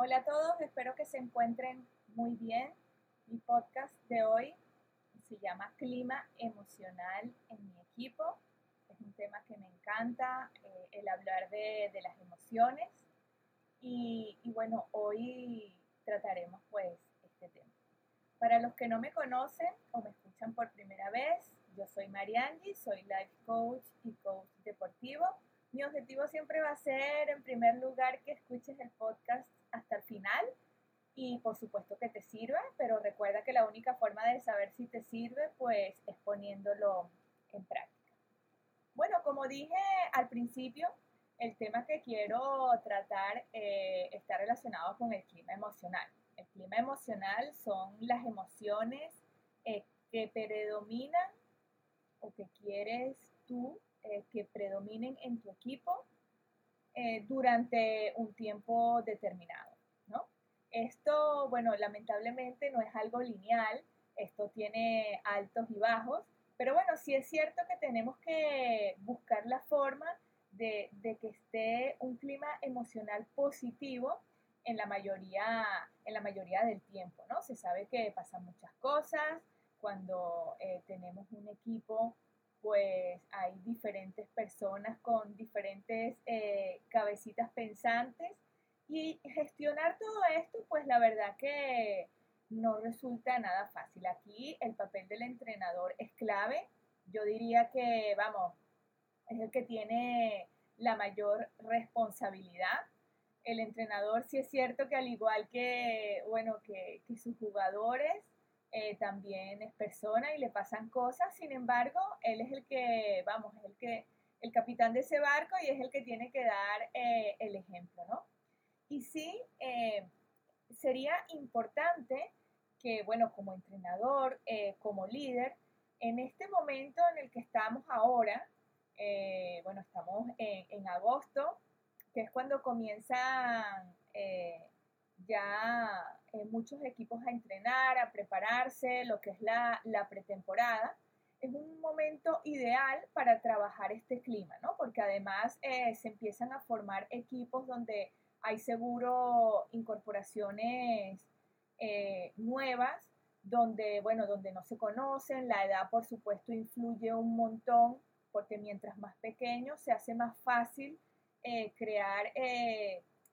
Hola a todos, espero que se encuentren muy bien. Mi podcast de hoy se llama Clima Emocional en mi equipo. Es un tema que me encanta, eh, el hablar de, las emociones. Y, bueno, hoy trataremos pues este tema. Para los que no me conocen o me escuchan por primera vez, yo soy Mariangi, soy life coach y coach deportivo. Mi objetivo siempre va a ser, en primer lugar, que escuches el podcast hasta el final y por supuesto que te sirva, pero recuerda que la única forma de saber si te sirve pues es poniéndolo en práctica. Bueno, como dije al principio, el tema que quiero tratar eh, está relacionado con el clima emocional. El clima emocional son las emociones eh, que predominan o que quieres tú eh, que predominen en tu equipo eh, durante un tiempo determinado, ¿no? Esto, bueno, lamentablemente no es algo lineal, esto tiene altos y bajos, pero bueno, sí es cierto que tenemos que buscar la forma de, que esté un clima emocional positivo en la mayoría, en la mayoría del tiempo, ¿no? Se sabe que pasan muchas cosas cuando eh, tenemos un equipo pues hay diferentes personas con diferentes eh, cabecitas pensantes y gestionar todo esto, pues la verdad que no resulta nada fácil. Aquí el papel del entrenador es clave. Yo diría que, vamos, es el que tiene la mayor responsabilidad. El entrenador sí es cierto que al igual que, bueno, que, que sus jugadores, eh, también es persona y le pasan cosas, sin embargo, él es el que, vamos, es el que, el capitán de ese barco y es el que tiene que dar eh, el ejemplo, ¿no? Y sí, eh, sería importante que, bueno, como entrenador, como líder, en este momento en el que estamos ahora, bueno, estamos en, en, agosto, que es cuando comienzan ya eh, muchos equipos a entrenar, a prepararse, lo que es la, pretemporada, es un momento ideal para trabajar este clima, ¿no? Porque además eh, se empiezan a formar equipos donde hay seguro incorporaciones eh, nuevas, donde, bueno, donde no se conocen, la edad por supuesto influye un montón, porque mientras más pequeño se hace más fácil crear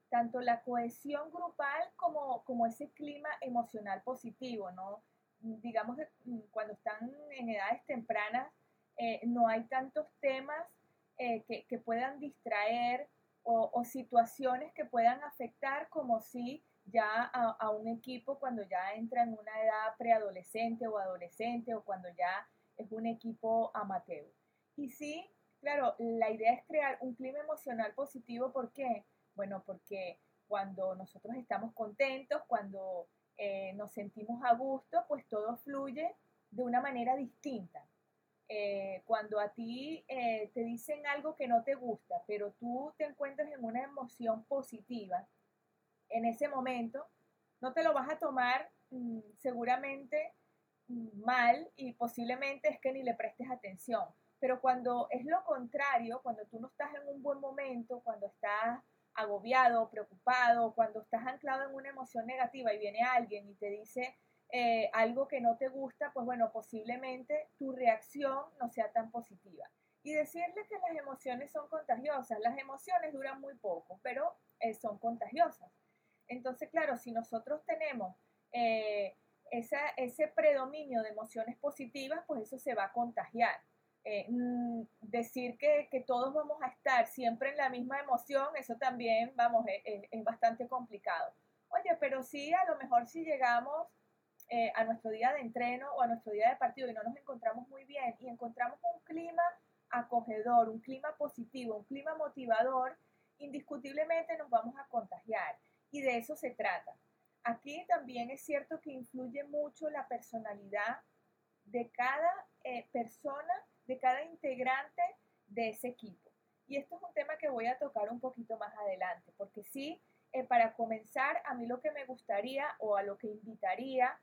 tanto la cohesión grupal como, como ese clima emocional positivo, ¿no? Digamos que cuando están en edades tempranas, eh, no hay tantos temas eh, que, puedan distraer o, situaciones que puedan afectar como si ya a, un equipo cuando ya entra en una edad preadolescente o adolescente o cuando ya es un equipo amateur. Y sí, claro, la idea es crear un clima emocional positivo, ¿por qué? Bueno, porque cuando nosotros estamos contentos, cuando eh, nos sentimos a gusto, pues todo fluye de una manera distinta. Eh, cuando a ti eh, te dicen algo que no te gusta, pero tú te encuentras en una emoción positiva, en ese momento, no te lo vas a tomar mm, seguramente mm, mal y posiblemente es que ni le prestes atención. Pero cuando es lo contrario, cuando tú no estás en un buen momento, cuando estás agobiado, preocupado, cuando estás anclado en una emoción negativa y viene alguien y te dice eh, algo que no te gusta, pues bueno, posiblemente tu reacción no sea tan positiva. Y decirle que las emociones son contagiosas. Las emociones duran muy poco, pero eh, son contagiosas. Entonces, claro, si nosotros tenemos eh, ese predominio de emociones positivas, pues eso se va a contagiar. Eh, mm, decir que, todos vamos a estar siempre en la misma emoción, eso también, vamos, e, e, es, bastante complicado. Oye, pero sí, a lo mejor si llegamos eh, a nuestro día de entreno o a nuestro día de partido y no nos encontramos muy bien y encontramos un clima acogedor, un clima positivo, un clima motivador, indiscutiblemente nos vamos a contagiar. Y de eso se trata. Aquí también es cierto que influye mucho la personalidad de cada eh, persona de cada integrante de ese equipo. Y esto es un tema que voy a tocar un poquito más adelante, porque sí, eh, para comenzar, a mí lo que me gustaría o a lo que invitaría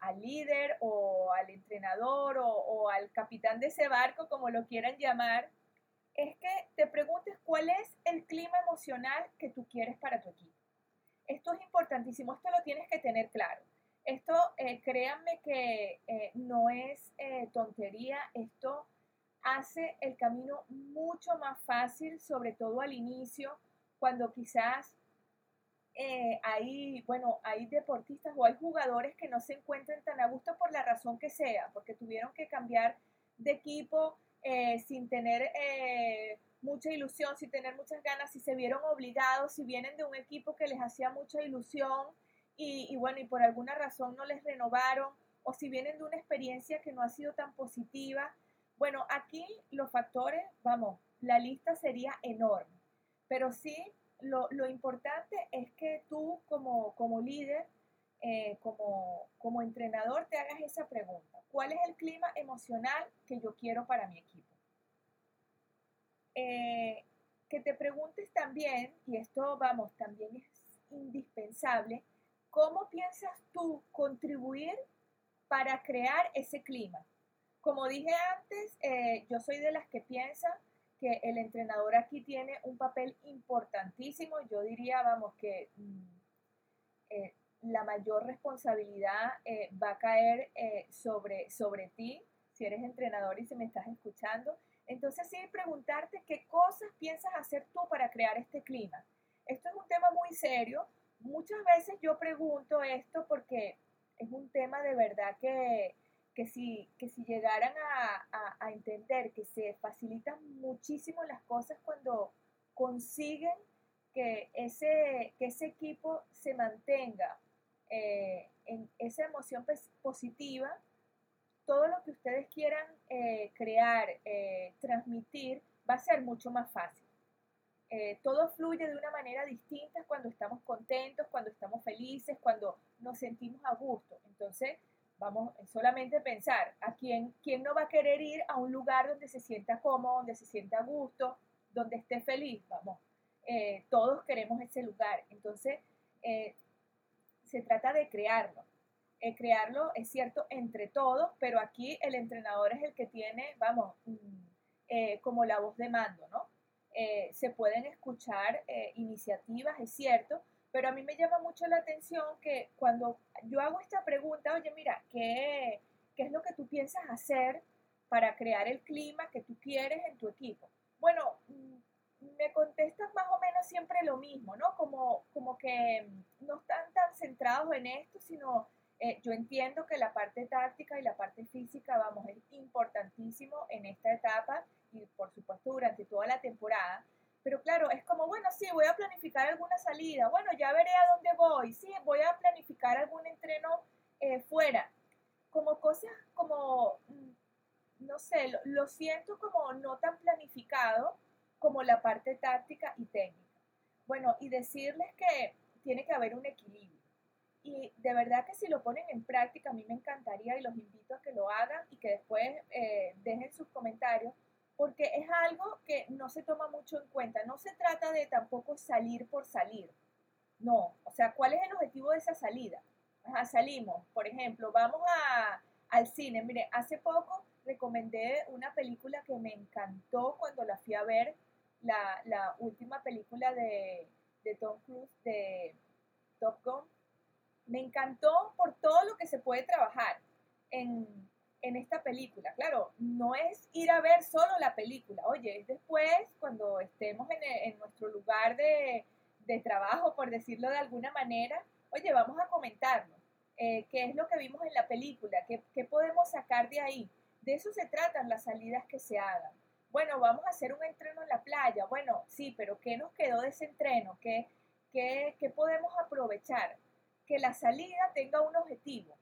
al líder o al entrenador o, o al capitán de ese barco, como lo quieran llamar, es que te preguntes cuál es el clima emocional que tú quieres para tu equipo. Esto es importantísimo, esto lo tienes que tener claro. Esto, eh, créanme que eh, no es eh, tontería, esto hace el camino mucho más fácil, sobre todo al inicio, cuando quizás hay, bueno, hay deportistas o hay jugadores que no se encuentran tan a gusto por la razón que sea, porque tuvieron que cambiar de equipo sin tener mucha ilusión, sin tener muchas ganas, si se vieron obligados, si vienen de un equipo que les hacía mucha ilusión y, bueno, y por alguna razón no les renovaron, o si vienen de una experiencia que no ha sido tan positiva. Bueno, aquí los factores, vamos, la lista sería enorme, pero sí lo, importante es que tú como, como líder, eh, como, como entrenador, te hagas esa pregunta. ¿Cuál es el clima emocional que yo quiero para mi equipo? Eh, que te preguntes también, y esto, vamos, también es indispensable, ¿Cómo piensas tú contribuir para crear ese clima? Como dije antes, eh, yo soy de las que piensan que el entrenador aquí tiene un papel importantísimo. Yo diría, vamos, que mm, eh, la mayor responsabilidad eh, va a caer sobre, sobre ti, si eres entrenador y si me estás escuchando. Entonces, sí, preguntarte qué cosas piensas hacer tú para crear este clima. Esto es un tema muy serio muchas veces yo pregunto esto porque es un tema de verdad que, si, que si llegaran a, entender que se facilitan muchísimo las cosas cuando consiguen que ese, que ese equipo se mantenga eh, en esa emoción positiva, todo lo que ustedes quieran eh, crear, eh, transmitir, va a ser mucho más fácil. Eh, todo fluye de una manera distinta cuando estamos contentos, cuando estamos felices, cuando nos sentimos a gusto. Entonces, vamos solamente pensar, ¿a quién, quién no va a querer ir a un lugar donde se sienta cómodo, donde se sienta a gusto, donde esté feliz? Vamos, eh, todos queremos ese lugar. Entonces, eh, se trata de crearlo. crearlo es cierto entre todos, pero aquí el entrenador es el que tiene, vamos, mm, como la voz de mando, ¿no? Eh, se pueden escuchar eh, iniciativas, es cierto, pero a mí me llama mucho la atención que cuando yo hago esta pregunta, oye, mira, ¿qué, qué es lo que tú piensas hacer para crear el clima que tú quieres en tu equipo? Bueno, mm, me contestan más o menos siempre lo mismo, ¿no? Como, como que no están tan centrados en esto, sino eh, yo entiendo que la parte táctica y la parte física, vamos, es importantísimo en esta etapa por supuesto durante toda la temporada. Pero claro, es como, bueno, sí, voy a planificar alguna salida, bueno, ya veré a dónde voy, sí, voy a planificar algún entreno eh, fuera. Como cosas como, mm, no sé, lo, lo siento como no tan planificado como la parte táctica y técnica. Bueno, y decirles que tiene que haber un equilibrio. Y de verdad que si lo ponen en práctica, a mí me encantaría y los invito a que lo hagan y que después eh, dejen sus comentarios porque es algo que no se toma mucho en cuenta. No se trata de tampoco salir por salir. No, o sea, ¿cuál es el objetivo de esa salida? salimos, por ejemplo, vamos a, al cine. Mire, hace poco recomendé una película que me encantó cuando la fui a ver, la, la última película de, de Tom Cruise, de Top Gun. Me encantó por todo lo que se puede trabajar en, en esta película. Claro, no es ir a ver solo la película, oye, es después cuando estemos en, nuestro lugar de, trabajo, por decirlo de alguna manera, oye, vamos a comentarlo. Eh, ¿Qué es lo que vimos en la película? ¿Qué, ¿Qué podemos sacar de ahí? De eso se tratan las salidas que se hagan. Bueno, vamos a hacer un entreno en la playa. Bueno, sí, pero ¿qué nos quedó de ese entreno? ¿Qué, qué, qué podemos aprovechar? Que la salida tenga un objetivo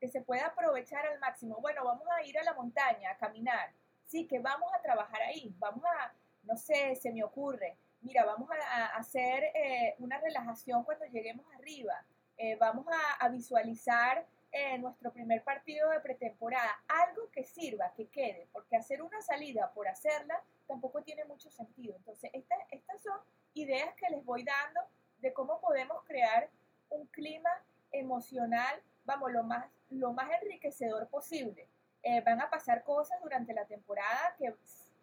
que se pueda aprovechar al máximo. Bueno, vamos a ir a la montaña a caminar. Sí, que vamos a trabajar ahí. Vamos a, no sé, se me ocurre. Mira, vamos a, hacer eh, una relajación cuando lleguemos arriba. Eh, vamos a, visualizar eh, nuestro primer partido de pretemporada. Algo que sirva, que quede, porque hacer una salida por hacerla tampoco tiene mucho sentido. Entonces, estas son ideas que les voy dando de cómo podemos crear un clima emocional, vamos, lo más lo más enriquecedor posible. Eh, van a pasar cosas durante la temporada que,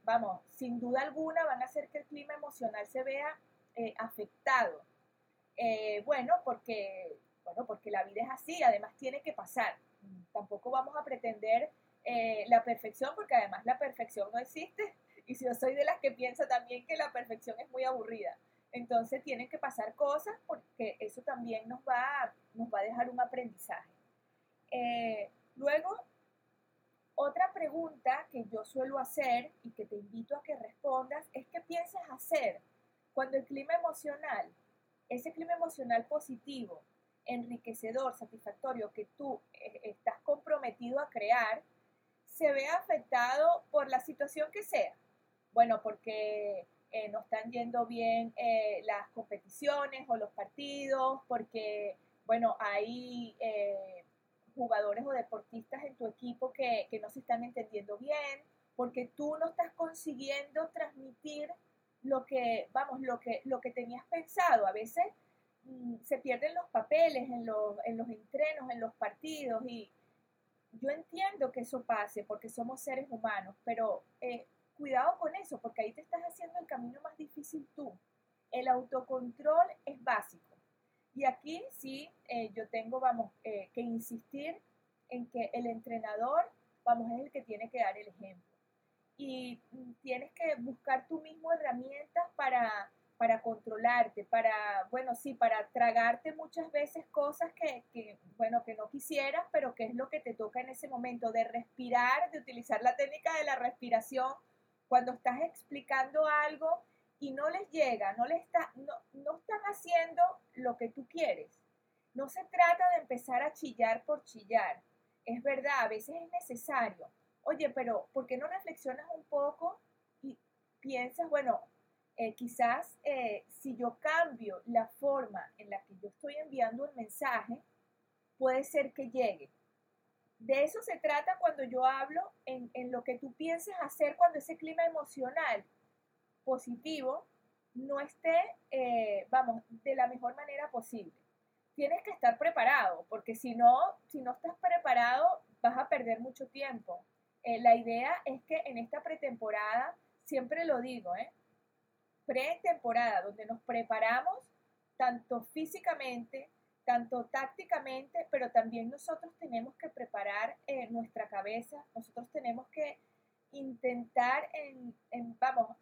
vamos, sin duda alguna van a hacer que el clima emocional se vea eh, afectado. Eh, bueno, porque, bueno, porque la vida es así, además tiene que pasar. Tampoco vamos a pretender la perfección, porque además la perfección no existe. Y si yo soy de las que piensa también que la perfección es muy aburrida. Entonces tienen que pasar cosas porque eso también nos va, nos va a dejar un aprendizaje. Eh, luego, otra pregunta que yo suelo hacer y que te invito a que respondas es qué piensas hacer cuando el clima emocional, ese clima emocional positivo, enriquecedor, satisfactorio que tú eh, estás comprometido a crear, se ve afectado por la situación que sea. Bueno, porque eh, no están yendo bien eh, las competiciones o los partidos, porque, bueno, hay jugadores o deportistas en tu equipo que, no se están entendiendo bien, porque tú no estás consiguiendo transmitir lo que, vamos, lo que, lo que tenías pensado. A veces mm, se pierden los papeles en los, en los entrenos, en los partidos, y yo entiendo que eso pase porque somos seres humanos, pero eh, cuidado con eso, porque ahí te estás haciendo el camino más difícil tú. El autocontrol es básico. Y aquí sí, eh, yo tengo, vamos, eh, que insistir en que el entrenador, vamos, es el que tiene que dar el ejemplo. Y mm, tienes que buscar tú mismo herramientas para, para controlarte, para, bueno, sí, para tragarte muchas veces cosas que, que, bueno, que no quisieras, pero que es lo que te toca en ese momento, de respirar, de utilizar la técnica de la respiración cuando estás explicando algo y no les llega, no, les está, no, no están haciendo lo que tú quieres. No se trata de empezar a chillar por chillar. Es verdad, a veces es necesario. Oye, pero ¿por qué no reflexionas un poco y piensas, bueno, eh, quizás eh, si yo cambio la forma en la que yo estoy enviando el mensaje, puede ser que llegue. De eso se trata cuando yo hablo en, en lo que tú piensas hacer cuando ese clima emocional positivo no esté, eh, vamos, de la mejor manera posible. Tienes que estar preparado, porque si no, si no estás preparado, vas a perder mucho tiempo. Eh, la idea es que en esta pretemporada, siempre lo digo, ¿eh? pretemporada, donde nos preparamos tanto físicamente, tanto tácticamente, pero también nosotros tenemos que preparar eh, nuestra cabeza, nosotros tenemos que intentar, en, en, vamos,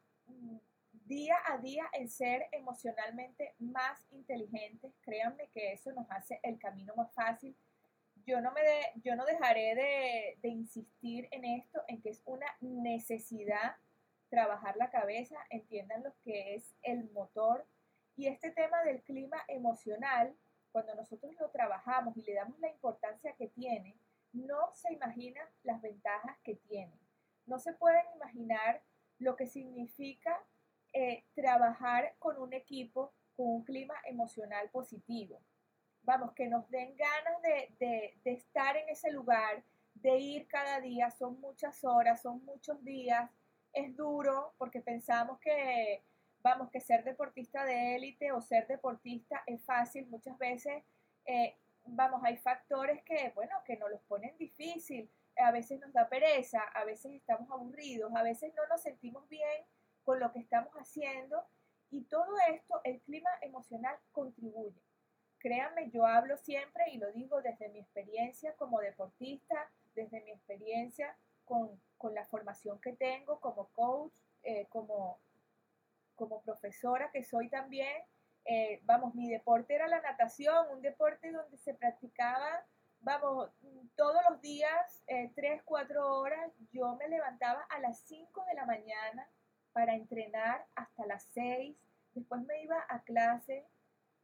día a día en ser emocionalmente más inteligentes. Créanme que eso nos hace el camino más fácil. Yo no, me de, yo no dejaré de, de insistir en esto, en que es una necesidad trabajar la cabeza, entiendan lo que es el motor. Y este tema del clima emocional, cuando nosotros lo trabajamos y le damos la importancia que tiene, no se imaginan las ventajas que tiene. No se pueden imaginar lo que significa eh, trabajar con un equipo con un clima emocional positivo. Vamos, que nos den ganas de, estar en ese lugar, de ir cada día, son muchas horas, son muchos días, es duro porque pensamos que, vamos, que ser deportista de élite o ser deportista es fácil, muchas veces, eh, vamos, hay factores que, bueno, que nos los ponen difícil, a veces nos da pereza, a veces estamos aburridos, a veces no nos sentimos bien con lo que estamos haciendo y todo esto, el clima emocional contribuye. Créanme, yo hablo siempre y lo digo desde mi experiencia como deportista, desde mi experiencia con, la formación que tengo como coach, eh, como, como profesora que soy también. Eh, vamos, mi deporte era la natación, un deporte donde se practicaba vamos, todos los días, eh, tres, cuatro horas, yo me levantaba a las 5 de la mañana para entrenar hasta las 6, después me iba a clase,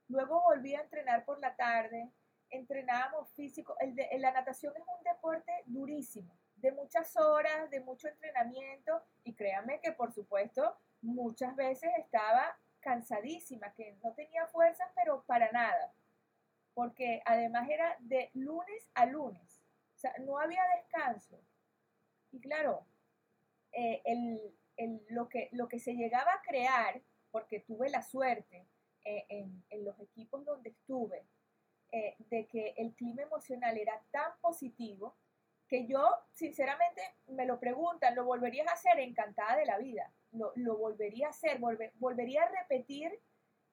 luego volví a entrenar por la tarde, entrenábamos físico, el de, la natación es un deporte durísimo, de muchas horas, de mucho entrenamiento y créanme que por supuesto muchas veces estaba cansadísima, que no tenía fuerzas, pero para nada porque además era de lunes a lunes, o sea, no había descanso. Y claro, eh, lo, que, lo que se llegaba a crear, porque tuve la suerte eh, en, los equipos donde estuve, eh, de que el clima emocional era tan positivo, que yo, sinceramente, me lo preguntan, ¿lo volverías a hacer? Encantada de la vida. Lo, volvería a hacer, volvería a repetir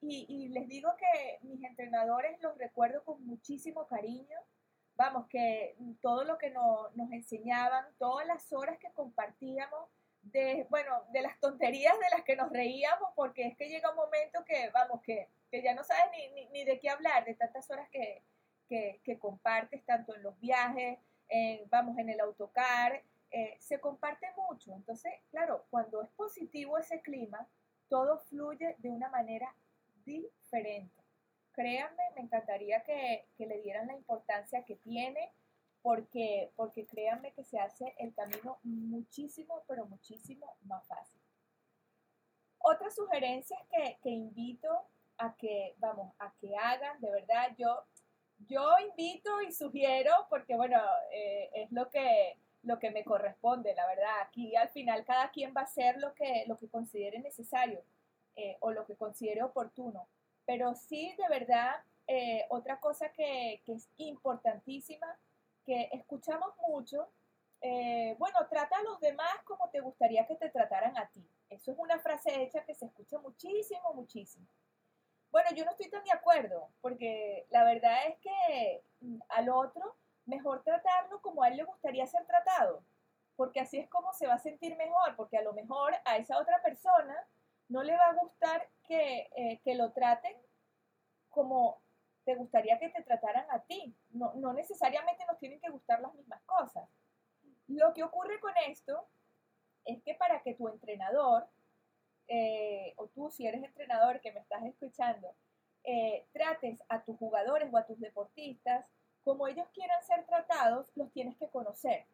y, les digo que mis entrenadores los recuerdo con muchísimo cariño. Vamos, que todo lo que nos enseñaban, todas las horas que compartíamos, de, bueno, de las tonterías de las que nos reíamos, porque es que llega un momento que, vamos, que, que ya no sabes ni, ni, de qué hablar, de tantas horas que, que, que compartes, tanto en los viajes, en, vamos, en el autocar, eh, se comparte mucho. Entonces, claro, cuando es positivo ese clima, todo fluye de una manera diferente. Créanme, me encantaría que, le dieran la importancia que tiene, porque, porque créanme que se hace el camino muchísimo, pero muchísimo más fácil. Otras sugerencias que, que invito a que, vamos, a que hagan, de verdad, yo, yo invito y sugiero, porque bueno, eh, es lo que, lo que me corresponde, la verdad. Aquí al final cada quien va a hacer lo que, lo que considere necesario eh, o lo que considere oportuno. Pero sí, de verdad, eh, otra cosa que, es importantísima, que escuchamos mucho, bueno, trata a los demás como te gustaría que te trataran a ti. Eso es una frase hecha que se escucha muchísimo, muchísimo. Bueno, yo no estoy tan de acuerdo, porque la verdad es que al otro mejor tratarlo como a él le gustaría ser tratado, porque así es como se va a sentir mejor, porque a lo mejor a esa otra persona no le va a gustar eh, que, lo traten como te gustaría que te trataran a ti. No, necesariamente nos tienen que gustar las mismas cosas. Lo que ocurre con esto es que para que tu entrenador, eh, o tú si eres entrenador que me estás escuchando, eh, trates a tus jugadores o a tus deportistas como ellos quieran ser tratados, los tienes que conocer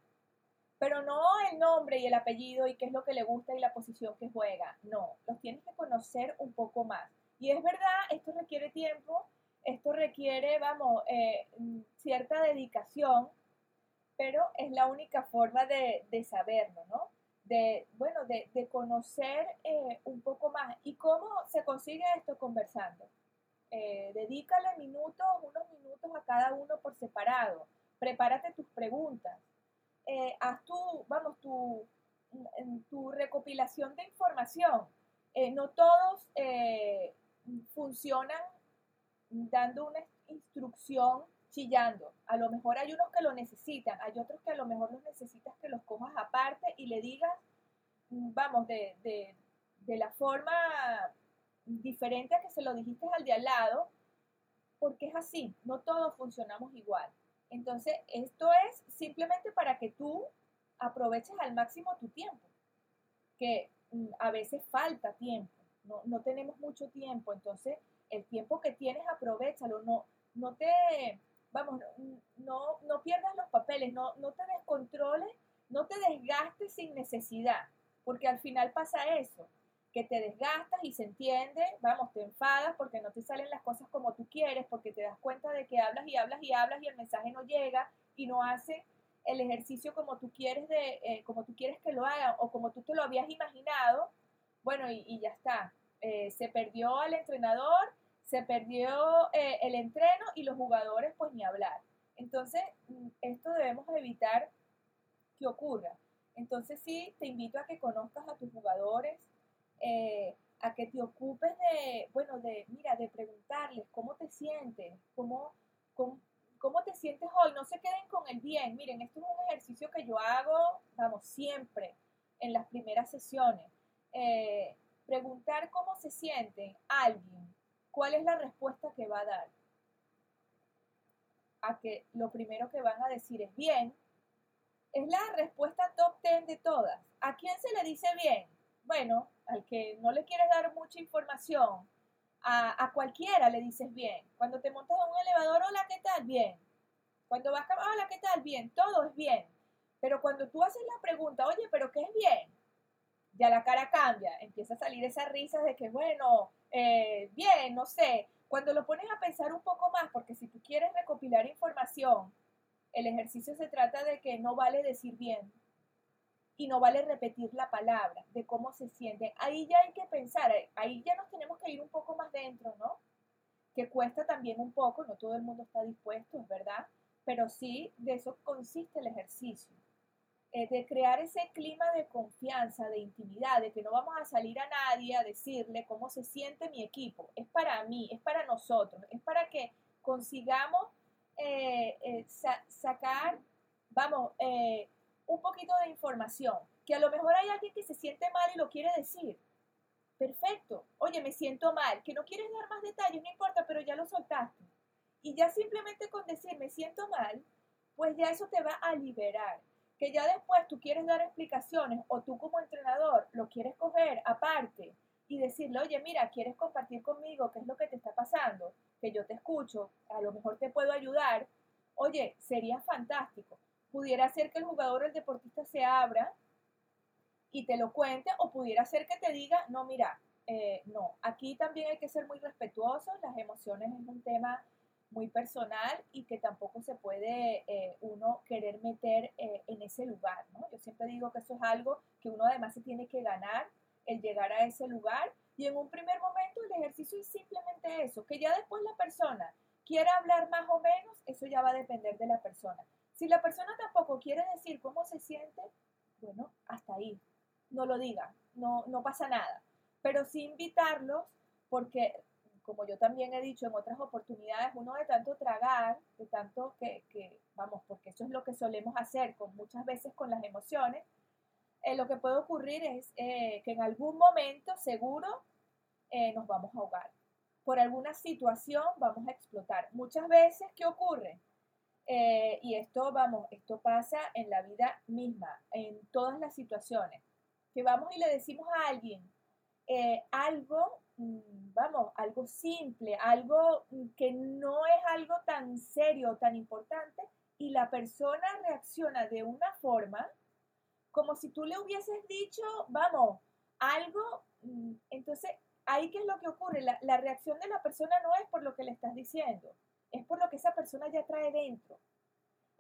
pero no el nombre y el apellido y qué es lo que le gusta y la posición que juega. No, los tienes que conocer un poco más. Y es verdad, esto requiere tiempo, esto requiere, vamos, eh, cierta dedicación, pero es la única forma de, saberlo, ¿no? De, bueno, de, conocer eh, un poco más. ¿Y cómo se consigue esto conversando? Eh, dedícale minutos, unos minutos a cada uno por separado. Prepárate tus preguntas eh, haz tu, vamos, tu, tu recopilación de información. No todos funcionan dando una instrucción chillando. A lo mejor hay unos que lo necesitan, hay otros que a lo mejor los necesitas que los cojas aparte y le digas, vamos, de, de, de la forma diferente a que se lo dijiste al de al lado, porque es así, no todos funcionamos igual. Entonces, esto es simplemente para que tú aproveches al máximo tu tiempo, que mm, a veces falta tiempo, no, tenemos mucho tiempo, entonces el tiempo que tienes aprovechalo, no, no te, vamos, no, no pierdas los papeles, no, no te descontroles, no te desgastes sin necesidad, porque al final pasa eso, que te desgastas y se entiende, vamos, te enfadas porque no te salen las cosas como tú quieres, porque te das cuenta de que hablas y hablas y hablas y el mensaje no llega y no hace el ejercicio como tú quieres de, eh, como tú quieres que lo haga o como tú te lo habías imaginado, bueno, y, ya está. Eh, se perdió al entrenador, se perdió eh, el entreno y los jugadores, pues ni hablar. Entonces, mm, esto debemos evitar que ocurra. Entonces sí, te invito a que conozcas a tus jugadores, eh, a que te ocupes de, bueno, de, mira, de preguntarles cómo te sientes, cómo, cómo, te sientes hoy. No se queden con el bien. Miren, esto es un ejercicio que yo hago, vamos, siempre en las primeras sesiones. Eh, preguntar cómo se siente alguien, cuál es la respuesta que va a dar. A que lo primero que van a decir es bien, es la respuesta top 10 de todas. ¿A quién se le dice bien? Bueno, al que no le quieres dar mucha información, a, cualquiera le dices bien. Cuando te montas en un elevador, hola, ¿qué tal? Bien. Cuando vas a hola, ¿qué tal? Bien. Todo es bien. Pero cuando tú haces la pregunta, oye, ¿pero qué es bien? Ya la cara cambia. Empieza a salir esa risa de que, bueno, eh, bien, no sé. Cuando lo pones a pensar un poco más, porque si tú quieres recopilar información, el ejercicio se trata de que no vale decir bien, y no vale repetir la palabra, de cómo se siente. Ahí ya hay que pensar, ahí ya nos tenemos que ir un poco más dentro, ¿no? Que cuesta también un poco, no todo el mundo está dispuesto, es verdad, pero sí de eso consiste el ejercicio. Eh, de crear ese clima de confianza, de intimidad, de que no vamos a salir a nadie a decirle cómo se siente mi equipo. Es para mí, es para nosotros, es para que consigamos eh, eh, sacar, vamos, un poquito de información, que a lo mejor hay alguien que se siente mal y lo quiere decir. Perfecto. Oye, me siento mal, que no quieres dar más detalles, no importa, pero ya lo soltaste. Y ya simplemente con decir me siento mal, pues ya eso te va a liberar que ya después tú quieres dar explicaciones o tú como entrenador lo quieres coger aparte y decirle, oye, mira, quieres compartir conmigo qué es lo que te está pasando, que yo te escucho, a lo mejor te puedo ayudar, oye, sería fantástico. Pudiera ser que el jugador el deportista se abra y te lo cuente o pudiera ser que te diga, no, mira, eh, no, aquí también hay que ser muy respetuosos, las emociones es un tema muy personal y que tampoco se puede eh, uno querer meter eh, en ese lugar, ¿no? Yo siempre digo que eso es algo que uno además se tiene que ganar, el llegar a ese lugar y en un primer momento el ejercicio es simplemente eso, que ya después la persona quiera hablar más o menos, eso ya va a depender de la persona. Si la persona tampoco quiere decir cómo se siente, bueno, hasta ahí, no lo diga, no, no pasa nada, pero sí invitarlos porque como yo también he dicho en otras oportunidades, uno de tanto tragar, de tanto que, vamos, porque eso es lo que solemos hacer muchas veces con las emociones, eh, lo que puede ocurrir es eh, que en algún momento seguro eh, nos vamos a ahogar. Por alguna situación vamos a explotar. Muchas veces, ¿qué ocurre? y esto, vamos, esto pasa en la vida misma, en todas las situaciones, que vamos y le decimos a alguien algo vamos, algo simple, algo que no es algo tan serio, tan importante, y la persona reacciona de una forma como si tú le hubieses dicho, vamos, algo, mm, entonces, ahí qué es lo que ocurre, la, la reacción de la persona no es por lo que le estás diciendo, es por lo que esa persona ya trae dentro.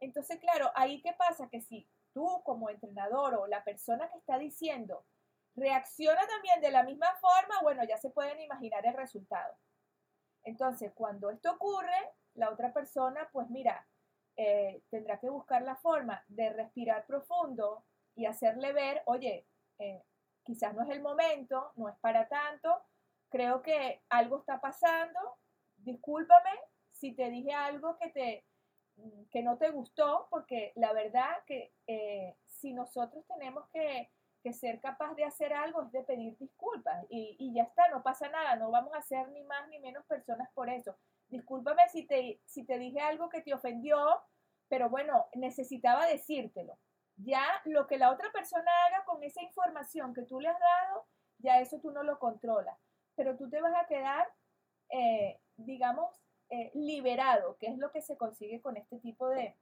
Entonces, claro, ahí qué pasa, que si tú como entrenador o la persona que está diciendo, reacciona también de la misma forma, bueno, ya se pueden imaginar el resultado. Entonces, cuando esto ocurre, la otra persona, pues mira, eh, tendrá que buscar la forma de respirar profundo y hacerle ver, oye, eh, quizás no es el momento, no es para tanto, creo que algo está pasando, discúlpame si te dije algo que, te, que no te gustó, porque la verdad que eh, si nosotros tenemos que que ser capaz de hacer algo es de pedir disculpas y, ya está, no pasa nada, no vamos a ser ni más ni menos personas por eso. Discúlpame si te, si te dije algo que te ofendió, pero bueno, necesitaba decírtelo. Ya lo que la otra persona haga con esa información que tú le has dado, ya eso tú no lo controlas, pero tú te vas a quedar, eh, digamos, eh, liberado, que es lo que se consigue con este tipo de,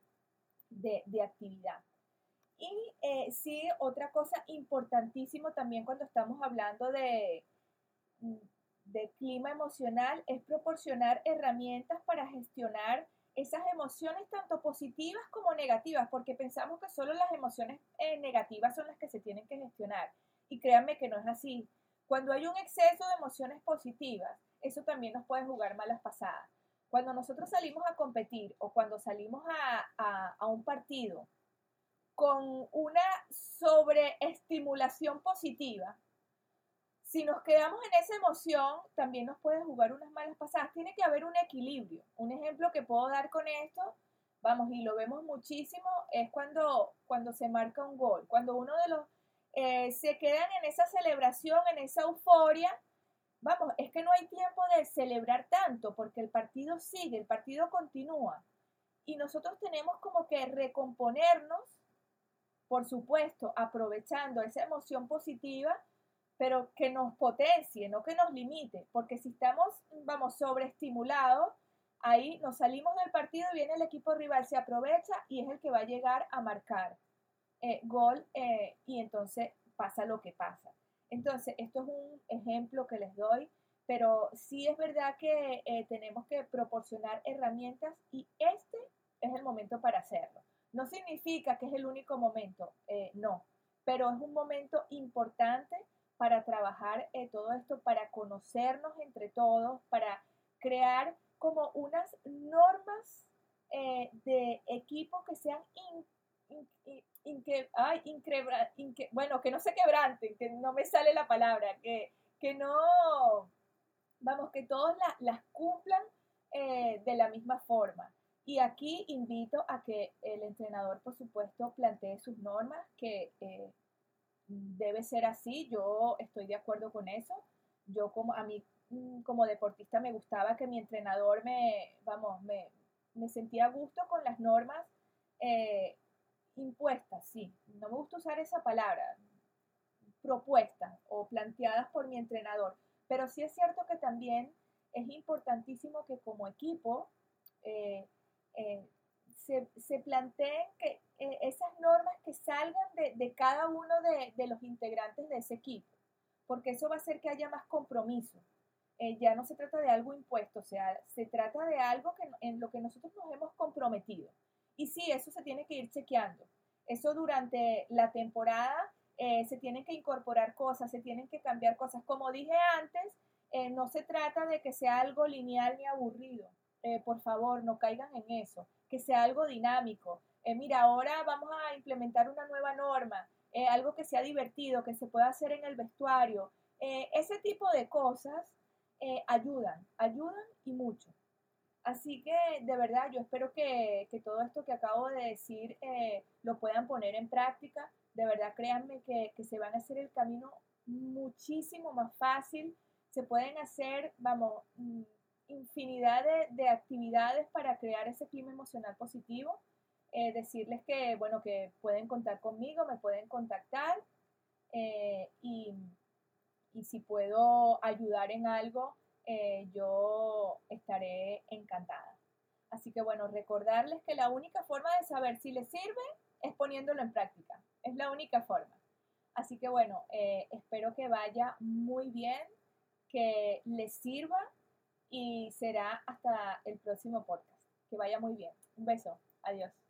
de actividad. Y eh, sí, otra cosa importantísimo también cuando estamos hablando de, mm, de clima emocional es proporcionar herramientas para gestionar esas emociones tanto positivas como negativas, porque pensamos que solo las emociones eh, negativas son las que se tienen que gestionar. Y créanme que no es así. Cuando hay un exceso de emociones positivas, eso también nos puede jugar malas pasadas. Cuando nosotros salimos a competir o cuando salimos a, a, a un partido con una sobreestimulación positiva, si nos quedamos en esa emoción, también nos puede jugar unas malas pasadas. Tiene que haber un equilibrio. Un ejemplo que puedo dar con esto, vamos, y lo vemos muchísimo, es cuando, cuando se marca un gol. Cuando uno de los eh, se quedan en esa celebración, en esa euforia, vamos, es que no hay tiempo de celebrar tanto porque el partido sigue, el partido continúa. Y nosotros tenemos como que recomponernos por supuesto, aprovechando esa emoción positiva, pero que nos potencie, no que nos limite, porque si estamos, vamos, sobreestimulados, ahí nos salimos del partido, viene el equipo rival, se aprovecha y es el que va a llegar a marcar eh, gol eh, y entonces pasa lo que pasa. Entonces, esto es un ejemplo que les doy, pero sí es verdad que eh, tenemos que proporcionar herramientas y este es el momento para hacerlo. No significa que es el único momento, eh, no, pero es un momento importante para trabajar eh, todo esto, para conocernos entre todos, para crear como unas normas eh, de equipo que sean bueno, que no se quebranten, que no me sale la palabra, que, que no, vamos, que todos las cumplan eh, de la misma forma. Y aquí invito a que el entrenador, por supuesto, plantee sus normas, que eh, debe ser así. Yo estoy de acuerdo con eso. Yo como a mí mm, como deportista me gustaba que mi entrenador me, vamos, me, me sentía a gusto con las normas eh, impuestas, sí. No me gusta usar esa palabra, propuestas o planteadas por mi entrenador. Pero sí es cierto que también es importantísimo que como equipo eh, eh, se, se, planteen que eh, esas normas que salgan de, cada uno de, los integrantes de ese equipo, porque eso va a hacer que haya más compromiso. ya no se trata de algo impuesto, o sea, se trata de algo que, en lo que nosotros nos hemos comprometido. Y sí, eso se tiene que ir chequeando. Eso durante la temporada se tienen que incorporar cosas, se tienen que cambiar cosas. Como dije antes, no se trata de que sea algo lineal ni aburrido. Eh, por favor, no caigan en eso, que sea algo dinámico. Eh, mira, ahora vamos a implementar una nueva norma, eh, algo que sea divertido, que se pueda hacer en el vestuario. ese tipo de cosas ayudan, ayudan y mucho. Así que de verdad yo espero que, todo esto que acabo de decir lo puedan poner en práctica. De verdad créanme que, que se van a hacer el camino muchísimo más fácil. Se pueden hacer, vamos, mm, infinidad de, actividades para crear ese clima emocional positivo. Eh, decirles que, bueno, que pueden contar conmigo, me pueden contactar eh, y, si puedo ayudar en algo, eh, yo estaré encantada. Así que bueno, recordarles que la única forma de saber si les sirve es poniéndolo en práctica. Es la única forma. Así que bueno, espero que vaya muy bien, que les sirva y será hasta el próximo podcast. Que vaya muy bien. Un beso. Adiós.